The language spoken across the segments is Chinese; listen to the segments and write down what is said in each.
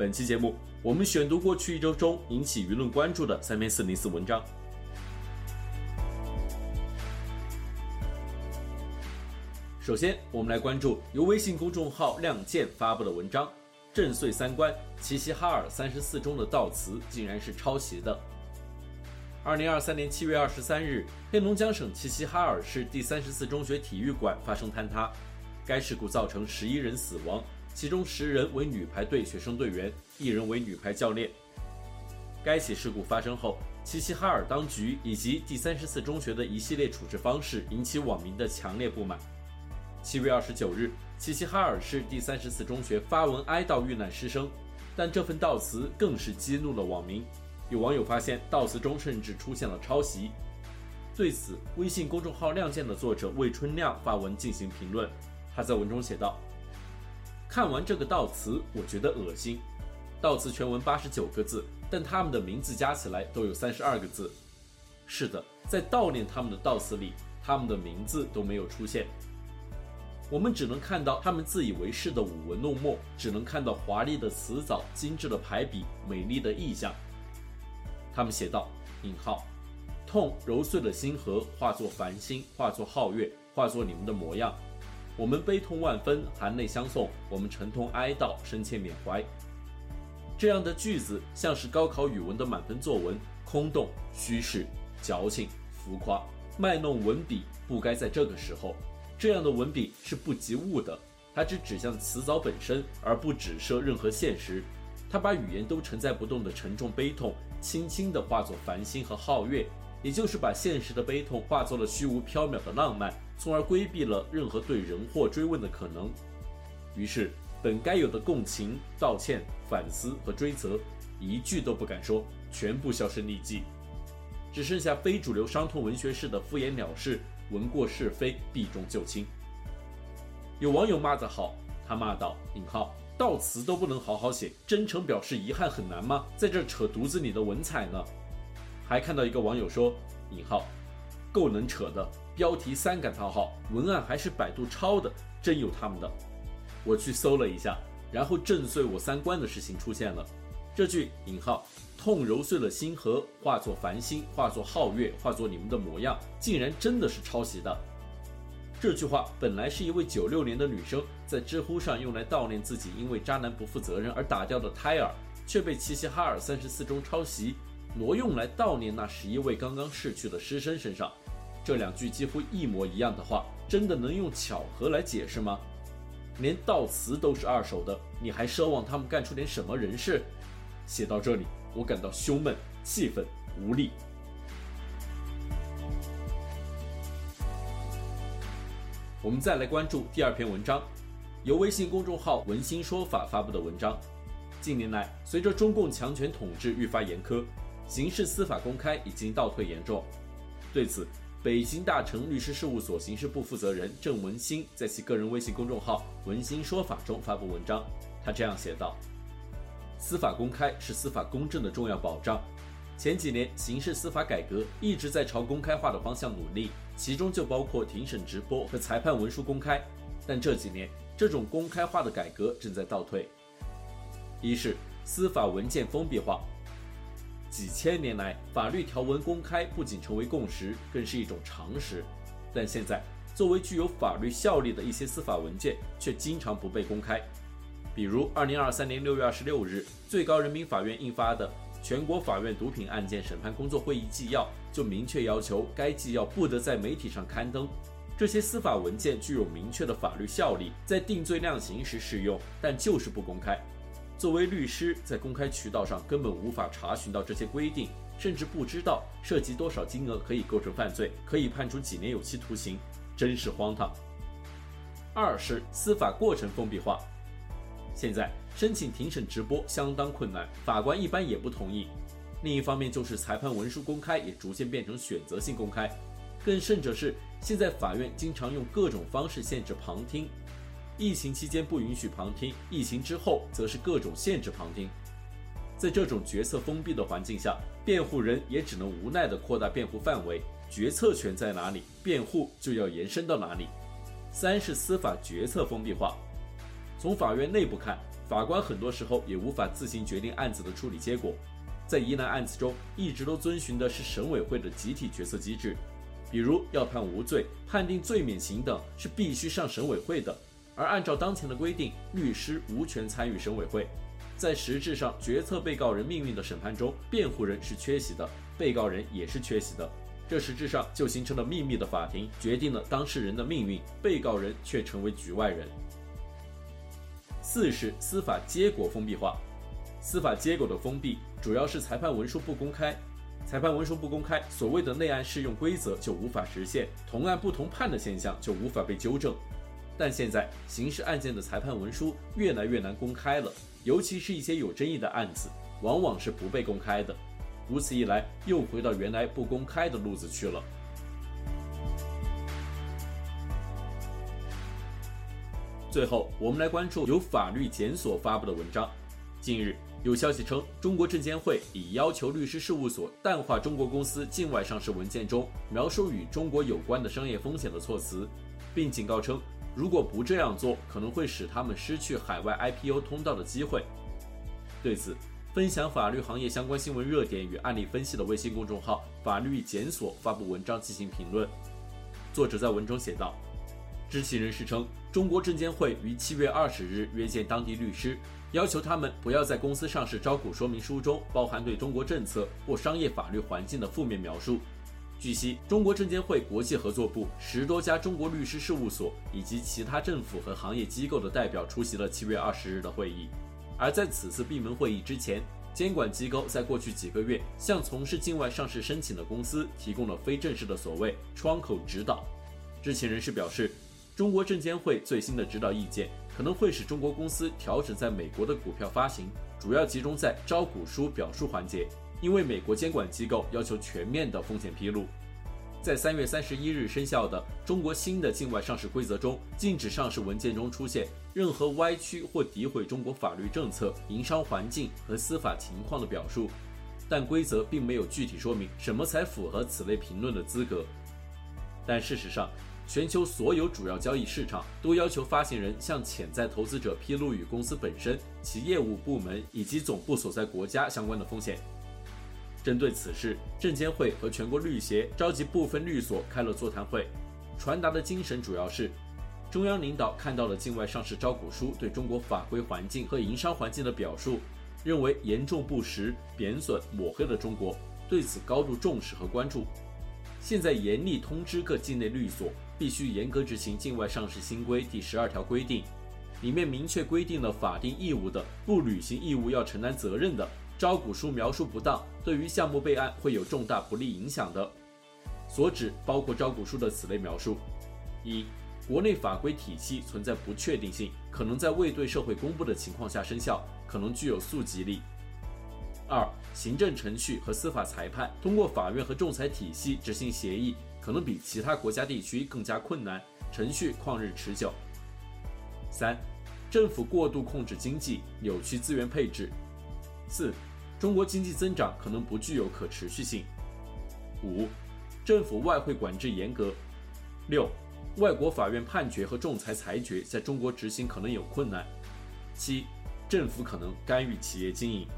本期节目，我们选读过去一周中引起舆论关注的三篇四零四文章。首先，我们来关注由微信公众号“亮剑”发布的文章：“震碎三观，齐齐哈尔三十四中的悼词竟然是抄袭的。”二零二三年七月二十三日，黑龙江省齐齐哈尔市第三十四中学体育馆发生坍塌，该事故造成十一人死亡。其中十人为女排队学生队员，一人为女排教练。该起事故发生后，齐齐哈尔当局以及第三十四中学的一系列处置方式引起网民的强烈不满。七月二十九日，齐齐哈尔市第三十四中学发文哀悼遇难师生，但这份悼词更是激怒了网民。有网友发现悼词中甚至出现了抄袭。对此，微信公众号“亮剑”的作者魏春亮发文进行评论，他在文中写道。看完这个悼词，我觉得恶心。悼词全文八十九个字，但他们的名字加起来都有三十二个字。是的，在悼念他们的悼词里，他们的名字都没有出现。我们只能看到他们自以为是的舞文弄墨，只能看到华丽的词藻、精致的排比、美丽的意象。他们写道：“引号，痛揉碎了星河，化作繁星，化作皓月，化作你们的模样。”我们悲痛万分，含泪相送；我们沉痛哀悼，深切缅怀。这样的句子像是高考语文的满分作文，空洞、虚饰、矫情、浮夸，卖弄文笔，不该在这个时候。这样的文笔是不及物的，它只指向词藻本身，而不指涉任何现实。它把语言都承载不动的沉重悲痛，轻轻地化作繁星和皓月。也就是把现实的悲痛化作了虚无缥缈的浪漫，从而规避了任何对人祸追问的可能。于是，本该有的共情、道歉、反思和追责，一句都不敢说，全部销声匿迹，只剩下非主流伤痛文学式的敷衍了事，闻过是非，避重就轻。有网友骂得好，他骂道：“引号，悼词都不能好好写，真诚表示遗憾很难吗？在这扯犊子里的文采呢？”还看到一个网友说：“引号，够能扯的，标题三感叹号，文案还是百度抄的，真有他们的。”我去搜了一下，然后震碎我三观的事情出现了。这句引号，痛揉碎了星河，化作繁星，化作皓月，化作你们的模样，竟然真的是抄袭的。这句话本来是一位九六年的女生在知乎上用来悼念自己因为渣男不负责任而打掉的胎儿，却被齐齐哈尔三十四中抄袭。挪用来悼念那十一位刚刚逝去的师生身上，这两句几乎一模一样的话，真的能用巧合来解释吗？连悼词都是二手的，你还奢望他们干出点什么人事？写到这里，我感到胸闷、气愤、无力。我们再来关注第二篇文章，由微信公众号“文心说法”发布的文章。近年来，随着中共强权统治愈发严苛。刑事司法公开已经倒退严重，对此，北京大成律师事务所刑事部负责人郑文新在其个人微信公众号“文心说法”中发布文章，他这样写道：“司法公开是司法公正的重要保障。前几年刑事司法改革一直在朝公开化的方向努力，其中就包括庭审直播和裁判文书公开。但这几年，这种公开化的改革正在倒退。一是司法文件封闭化。”几千年来，法律条文公开不仅成为共识，更是一种常识。但现在，作为具有法律效力的一些司法文件，却经常不被公开。比如，二零二三年六月二十六日，最高人民法院印发的《全国法院毒品案件审判工作会议纪要》就明确要求，该纪要不得在媒体上刊登。这些司法文件具有明确的法律效力，在定罪量刑时适用，但就是不公开。作为律师，在公开渠道上根本无法查询到这些规定，甚至不知道涉及多少金额可以构成犯罪，可以判处几年有期徒刑，真是荒唐。二是司法过程封闭化。现在申请庭审直播相当困难，法官一般也不同意。另一方面，就是裁判文书公开也逐渐变成选择性公开，更甚者是现在法院经常用各种方式限制旁听。疫情期间不允许旁听，疫情之后则是各种限制旁听。在这种决策封闭的环境下，辩护人也只能无奈地扩大辩护范围。决策权在哪里，辩护就要延伸到哪里。三是司法决策封闭化。从法院内部看，法官很多时候也无法自行决定案子的处理结果。在疑难案子中，一直都遵循的是审委会的集体决策机制，比如要判无罪、判定罪免刑等，是必须上审委会的。而按照当前的规定，律师无权参与审委会。在实质上决策被告人命运的审判中，辩护人是缺席的，被告人也是缺席的。这实质上就形成了秘密的法庭，决定了当事人的命运，被告人却成为局外人。四是司法结果封闭化，司法结果的封闭主要是裁判文书不公开，裁判文书不公开，所谓的内案适用规则就无法实现，同案不同判的现象就无法被纠正。但现在刑事案件的裁判文书越来越难公开了，尤其是一些有争议的案子，往往是不被公开的。如此一来，又回到原来不公开的路子去了。最后，我们来关注由法律检索发布的文章。近日有消息称，中国证监会已要求律师事务所淡化中国公司境外上市文件中描述与中国有关的商业风险的措辞，并警告称，如果不这样做，可能会使他们失去海外 IPO 通道的机会。对此，分享法律行业相关新闻热点与案例分析的微信公众号“法律检索”发布文章进行评论。作者在文中写道：“知情人士称，中国证监会于七月二十日约见当地律师，要求他们不要在公司上市招股说明书中包含对中国政策或商业法律环境的负面描述。”据悉，中国证监会国际合作部十多家中国律师事务所以及其他政府和行业机构的代表出席了七月二十日的会议。而在此次闭门会议之前，监管机构在过去几个月向从事境外上市申请的公司提供了非正式的所谓窗口指导。知情人士表示，中国证监会最新的指导意见可能会使中国公司调整在美国的股票发行，主要集中在招股书表述环节。因为美国监管机构要求全面的风险披露，在三月三十一日生效的中国新的境外上市规则中，禁止上市文件中出现任何歪曲或诋毁中国法律政策、营商环境和司法情况的表述，但规则并没有具体说明什么才符合此类评论的资格。但事实上，全球所有主要交易市场都要求发行人向潜在投资者披露与公司本身、其业务部门以及总部所在国家相关的风险。针对此事，证监会和全国律协召集部分律所开了座谈会，传达的精神主要是：中央领导看到了境外上市招股书对中国法规环境和营商环境的表述，认为严重不实、贬损、抹黑了中国，对此高度重视和关注。现在严厉通知各境内律所，必须严格执行境外上市新规第十二条规定，里面明确规定了法定义务的，不履行义务要承担责任的。招股书描述不当，对于项目备案会有重大不利影响的。所指包括招股书的此类描述：一、国内法规体系存在不确定性，可能在未对社会公布的情况下生效，可能具有溯及力；二、行政程序和司法裁判通过法院和仲裁体系执行协议，可能比其他国家地区更加困难，程序旷日持久；三、政府过度控制经济，扭曲资源配置；四、中国经济增长可能不具有可持续性。五、政府外汇管制严格。六、外国法院判决和仲裁裁决在中国执行可能有困难。七、政府可能干预企业经营。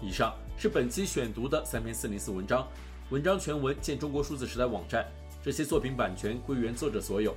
以上是本期选读的三篇四零四文章，文章全文见中国数字时代网站。这些作品版权归原作者所有。